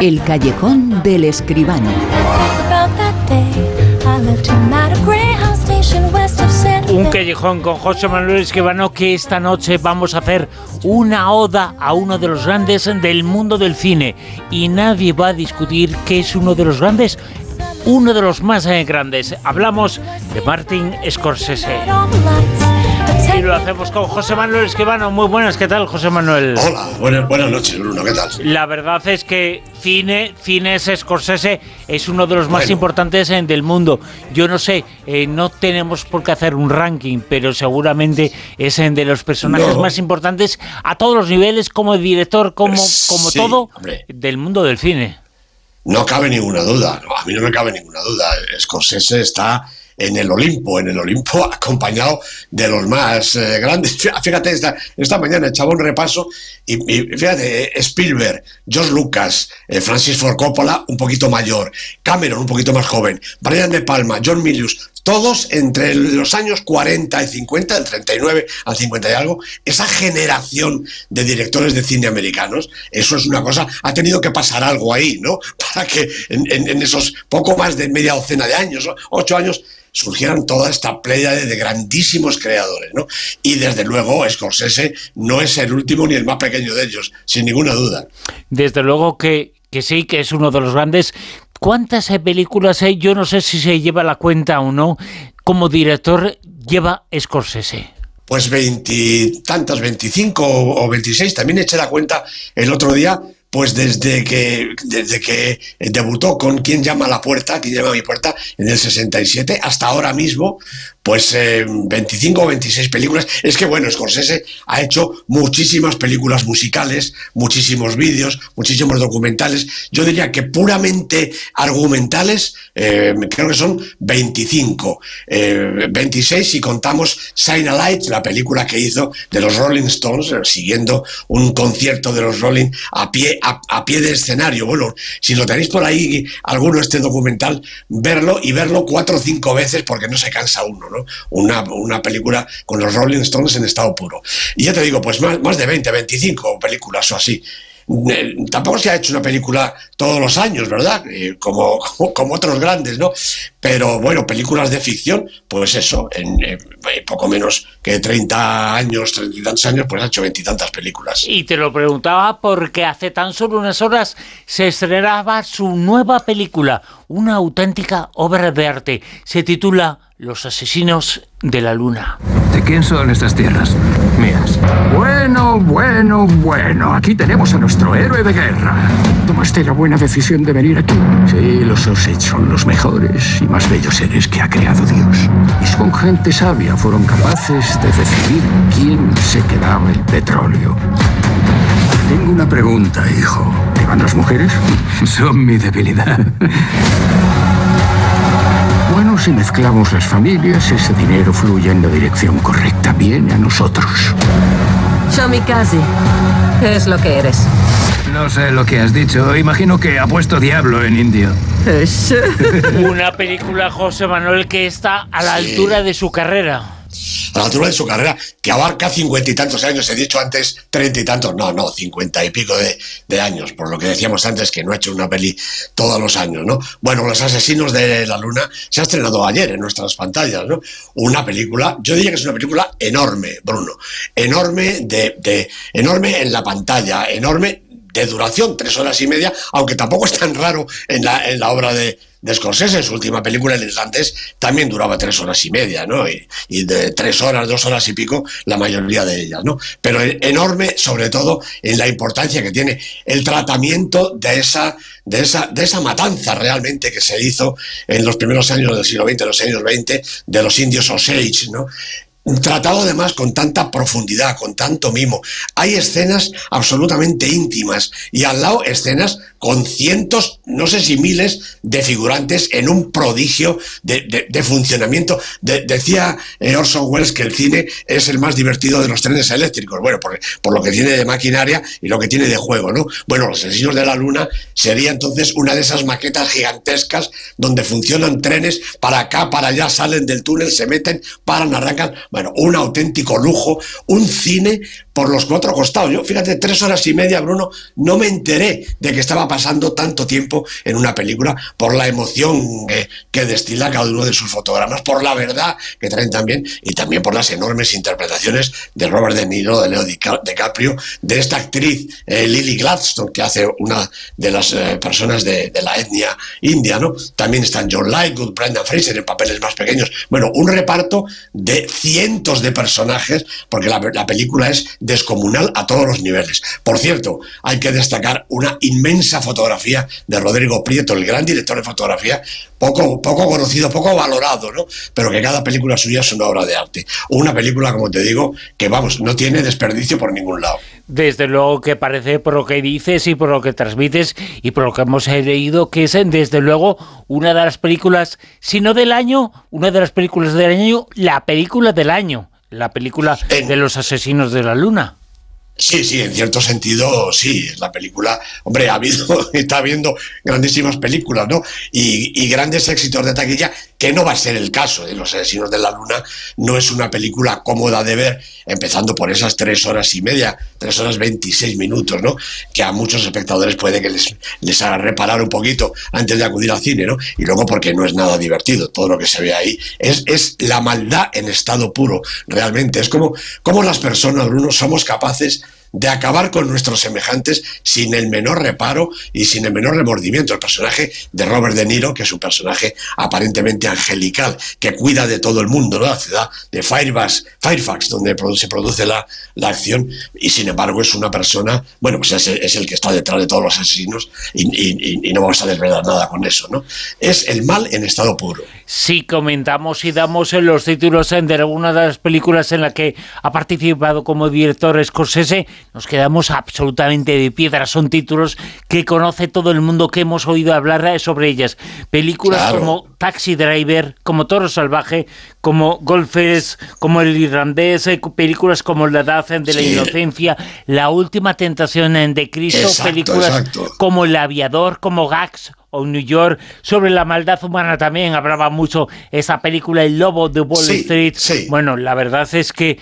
El callejón del escribano. Un callejón con José Manuel Escribano que esta noche vamos a hacer una oda a uno de los grandes del mundo del cine y nadie va a discutir que es uno de los grandes, uno de los más eh, grandes. Hablamos de Martin Scorsese. Y lo hacemos con José Manuel Esquivano. Muy buenas, ¿qué tal, José Manuel? Hola, buenas, buenas noches, Bruno, ¿qué tal? La verdad es que cine, cine es Scorsese, es uno de los más importantes en, del mundo. Yo no sé, eh, no tenemos por qué hacer un ranking, pero seguramente es en de los personajes más importantes a todos los niveles, como director, como, como todo, del mundo del cine. No cabe ninguna duda, a mí no me cabe ninguna duda. Scorsese está en el Olimpo, en el Olimpo acompañado de los más eh, grandes. Fíjate, esta, esta mañana echaba un repaso y, fíjate, eh, Spielberg, George Lucas, eh, Francis Ford Coppola, un poquito mayor, Cameron, un poquito más joven, Brian De Palma, John Milius, todos entre los años 40 y 50, del 39 al 50 y algo, esa generación de directores de cine americanos, eso es una cosa, ha tenido que pasar algo ahí, ¿no? Para que en, esos poco más de media docena de años, ocho años, surgieran toda esta playa de grandísimos creadores, ¿no? Y desde luego Scorsese no es el último ni el más pequeño de ellos, sin ninguna duda. Desde luego que, que sí, que es uno de los grandes. ¿Cuántas películas hay? Yo no sé si se lleva la cuenta o no. Como director lleva Scorsese pues veintitantas, veinticinco o veintiséis, también eché la cuenta el otro día, pues desde que, desde que debutó con Quién llama a la puerta, Quién llama a mi puerta, en el 67, hasta ahora mismo, pues 25 eh, o 26 películas. Es que bueno, Scorsese ha hecho muchísimas películas musicales, muchísimos vídeos, muchísimos documentales. Yo diría que puramente argumentales, eh, creo que son 25. 26 eh, si contamos Sign a Light, la película que hizo de los Rolling Stones, siguiendo un concierto de los Rolling a pie, a, pie de escenario. Bueno, si lo tenéis por ahí, alguno este documental, verlo y verlo cuatro o cinco veces porque no se cansa uno, ¿no? Una, una, película con los Rolling Stones en estado puro. Y ya te digo, pues más, más de 20, 25 películas o así. Tampoco se ha hecho una película todos los años, ¿verdad? Eh, como, como, otros grandes, ¿no? Pero bueno, películas de ficción, pues eso, en, poco menos que 30 años, 30 y tantos años, pues ha hecho veintitantas películas. Y te lo preguntaba porque hace tan solo unas horas se estrenaba su nueva película, una auténtica obra de arte. Se titula Los asesinos de la luna. ¿De quién son estas tierras? Mías. Bueno, bueno, bueno. Aquí tenemos a nuestro héroe de guerra. ¿Tomaste la buena decisión de venir aquí? Sí, los Osage son los mejores y más bellos seres que ha creado Dios. Y con gente sabia fueron capaces de decidir quién se quedaba el petróleo. Tengo una pregunta, hijo. ¿Te van las mujeres? Son mi debilidad. Bueno, si mezclamos las familias, ese dinero fluye en la dirección correcta. Viene a nosotros. Shomikaze, ¿qué es lo que eres? No sé lo que has dicho. Imagino que ha puesto diablo en indio. Una película, José Manuel, que está a la altura de su carrera a la altura de su carrera, que abarca cincuenta y tantos años, he dicho antes treinta y tantos, no, no, cincuenta y pico de, años, por lo que decíamos antes que no ha hecho una peli todos los años, ¿no? Bueno, Los Asesinos de la Luna se ha estrenado ayer en nuestras pantallas, ¿no? Una película, yo diría que es una película enorme, Bruno, enorme, de, de enorme en la pantalla, enorme de duración, tres horas y media, aunque tampoco es tan raro en la, en la obra de, de Scorsese, su última película, El Irlandés, también duraba tres horas y media, ¿no? Y, de tres horas, dos horas y pico, la mayoría de ellas, ¿no? Pero enorme, sobre todo, en la importancia que tiene el tratamiento de esa, de esa, de esa matanza realmente que se hizo en los primeros años del siglo XX, los años 20, de los indios Osage, ¿no? Tratado además con tanta profundidad, con tanto mimo. Hay escenas absolutamente íntimas y al lado escenas con cientos, no sé si miles, de figurantes en un prodigio de, funcionamiento. decía eh, Orson Welles que el cine es el más divertido de los trenes eléctricos, bueno, por, por, lo que tiene de maquinaria y lo que tiene de juego, ¿no? Bueno, Los Asesinos de la Luna sería entonces una de esas maquetas gigantescas donde funcionan trenes para acá, para allá, salen del túnel, se meten, paran, arrancan bueno, un auténtico lujo, un cine por los cuatro costados. Yo, fíjate, tres horas y media, Bruno, no me enteré de que estaba pasando tanto tiempo en una película por la emoción que, destila cada uno de sus fotogramas, por la verdad que traen también y también por las enormes interpretaciones de Robert De Niro, de Leo DiCaprio, de esta actriz eh, Lily Gladstone, que hace una de las eh, personas de, la etnia india, ¿no? También están John Lightwood, Brendan Fraser en papeles más pequeños. Bueno, un reparto de cientos de personajes, porque la película es descomunal a todos los niveles. Por cierto, hay que destacar una inmensa fotografía de Rodrigo Prieto, el gran director de fotografía, poco, poco conocido, poco valorado, ¿no? Pero que cada película suya es una obra de arte. Una película, como te digo, que vamos, no tiene desperdicio por ningún lado. Desde luego que parece por lo que dices y por lo que transmites y por lo que hemos leído que es desde luego una de las películas, si no del año, una de las películas del año, la película del año, la película en... de los asesinos de la luna. Sí, sí, en cierto sentido, sí. La película, hombre, ha habido, está habiendo grandísimas películas, ¿no? Y, y, grandes éxitos de taquilla, que no va a ser el caso de Los Asesinos de la Luna. No es una película cómoda de ver, empezando por esas tres horas y media, tres horas veintiséis minutos, ¿no? Que a muchos espectadores puede que les, les haga reparar un poquito antes de acudir al cine, ¿no? Y luego porque no es nada divertido. Todo lo que se ve ahí es, es la maldad en estado puro, realmente. Es como, como las personas, Bruno, somos capaces de acabar con nuestros semejantes sin el menor reparo y sin el menor remordimiento. El personaje de Robert De Niro, que es un personaje aparentemente angelical, que cuida de todo el mundo, ¿no? la ciudad de Fairfax, Fairfax donde se produce la, la, acción, y sin embargo es una persona, bueno, pues es, es, el que está detrás de todos los asesinos y, y, no vamos a desvelar nada con eso, ¿no? Es el mal en estado puro. Si comentamos y damos en los títulos de alguna de las películas en la que ha participado como director Scorsese, nos quedamos absolutamente de piedra. Son títulos que conoce todo el mundo, que hemos oído hablar sobre ellas. Películas claro. como Taxi Driver, como Toro Salvaje, como Golfes, como El Irlandés, películas como La Edad de la sí. Inocencia, La Última Tentación de Cristo, exacto, películas exacto. como El Aviador, como Gags o New York, sobre la maldad humana también hablaba mucho esa película El Lobo de Wall Sí, Street. sí. Bueno, la verdad es que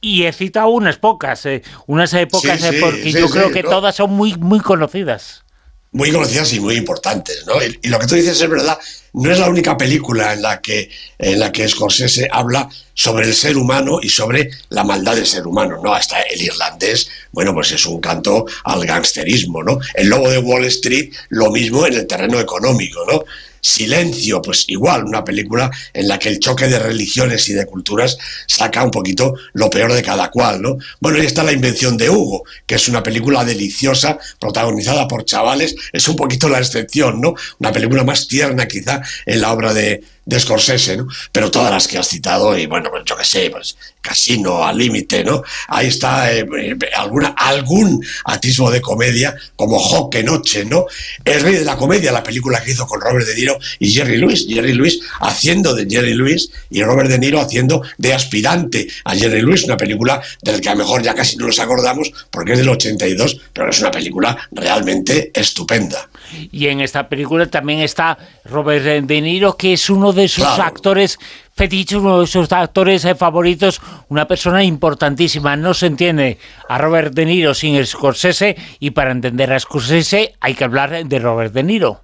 y he citado unas pocas, eh, unas épocas, Sí, eh, sí, porque sí, yo creo que ¿no? todas son muy, muy conocidas. muy conocidas y muy importantes, ¿no? Y, y, lo que tú dices es verdad, no es la única película en la que en la que Scorsese habla sobre el ser humano y sobre la maldad del ser humano, ¿no? Hasta el irlandés, bueno, pues es un canto al gangsterismo, ¿no? El lobo de Wall Street, lo mismo en el terreno económico, ¿no? Silencio, pues igual, una película en la que el choque de religiones y de culturas saca un poquito lo peor de cada cual, ¿no? Bueno, ahí está La Invención de Hugo, que es una película deliciosa, protagonizada por chavales, es un poquito la excepción, ¿no? Una película más tierna quizá en la obra de, de Scorsese, ¿no? Pero todas las que has citado, y bueno, pues yo qué sé, pues Casino, Al Límite, ¿no? Ahí está eh, eh, alguna, algún atisbo de comedia, como Joque Noche, ¿no? El Rey de la Comedia, la película que hizo con Robert De Niro y Jerry Lewis. Jerry Lewis haciendo de Jerry Lewis y Robert De Niro haciendo de aspirante a Jerry Lewis, una película del que a lo mejor ya casi no nos acordamos porque es del 82, pero es una película realmente estupenda. Y en esta película también está Robert De Niro, que es uno de sus Claro. actores fetiches, uno de sus actores eh, favoritos, una persona importantísima. No se entiende a Robert De Niro sin Scorsese y para entender a Scorsese hay que hablar de Robert De Niro.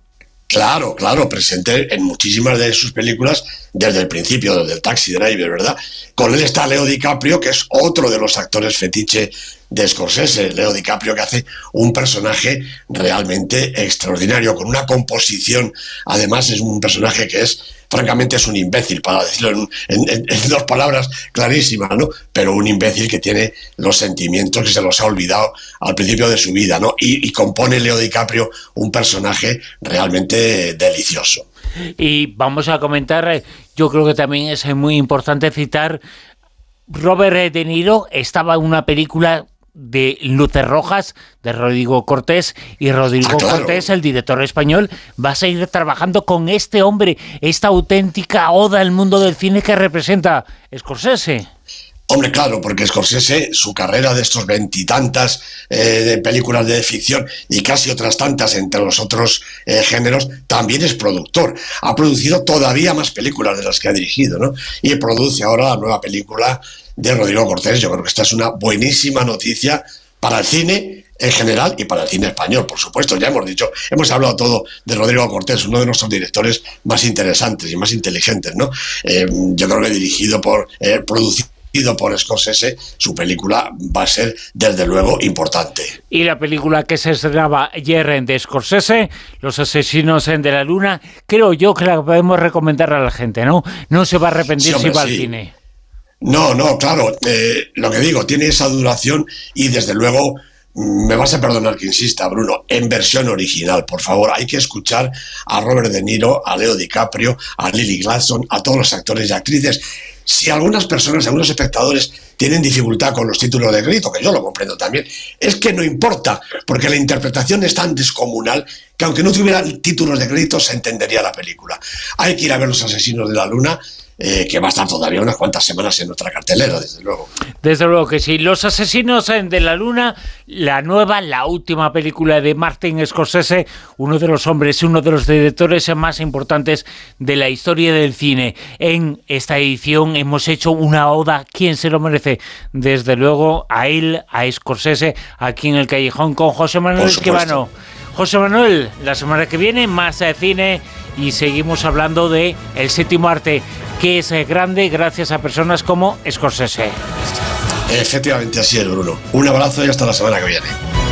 Claro, claro, presente en muchísimas de sus películas desde el principio, desde el Taxi Driver, ¿verdad? Con él está Leo DiCaprio, que es otro de los actores fetiche de Scorsese, Leo DiCaprio, que hace un personaje realmente extraordinario, con una composición, además es un personaje que es, francamente, es un imbécil, para decirlo en, dos palabras clarísimas, ¿no? Pero un imbécil que tiene los sentimientos que se los ha olvidado al principio de su vida, ¿no? Y, y compone Leo DiCaprio un personaje realmente delicioso. Y vamos a comentar, eh, yo creo que también es muy importante citar, Robert De Niro estaba en una película de Luces Rojas de Rodrigo Cortés y Rodrigo Ah, claro. Cortés, el director español, va a seguir trabajando con este hombre, esta auténtica oda al mundo del cine que representa Scorsese. Hombre, claro, porque Scorsese, su carrera de estos veintitantas eh, de películas de ficción y casi otras tantas entre los otros eh, géneros, también es productor. Ha producido todavía más películas de las que ha dirigido, ¿no? Y produce ahora la nueva película de Rodrigo Cortés. Yo creo que esta es una buenísima noticia para el cine en general y para el cine español, por supuesto. Ya hemos dicho, hemos hablado todo de Rodrigo Cortés, uno de nuestros directores más interesantes y más inteligentes, ¿no? Eh, yo creo que dirigido por, eh, producido por Scorsese, su película va a ser desde luego importante. Y la película que se estrenaba ayer de Scorsese, Los asesinos de la luna, creo yo que la podemos recomendar a la gente, ¿no? No se va a arrepentir si va al cine. No, no, claro, eh, lo que digo, tiene esa duración y desde luego mm, me vas a perdonar que insista, Bruno, en versión original, por favor. Hay que escuchar a Robert De Niro, a Leo DiCaprio, a Lily Gladstone, a todos los actores y actrices si algunas personas, algunos espectadores tienen dificultad con los títulos de grito, que yo lo comprendo también, es que no importa, porque la interpretación es tan descomunal que aunque no tuviera títulos de crédito se entendería la película. Hay que ir a ver Los Asesinos de la Luna eh, que va a estar todavía unas cuantas semanas en nuestra cartelera, desde luego. Desde luego que sí. Los Asesinos de la Luna, la nueva, la última película de Martin Scorsese, uno de los hombres, uno de los directores más importantes de la historia del cine. En esta edición hemos hecho una oda, ¿quién se lo merece? Desde luego a él, a Scorsese, aquí en el Callejón con José Manuel Esquivano. José Manuel, la semana que viene más de cine y seguimos hablando de el séptimo arte que es eh, grande gracias a personas como Scorsese. Efectivamente así es, Bruno. Un abrazo y hasta la semana que viene.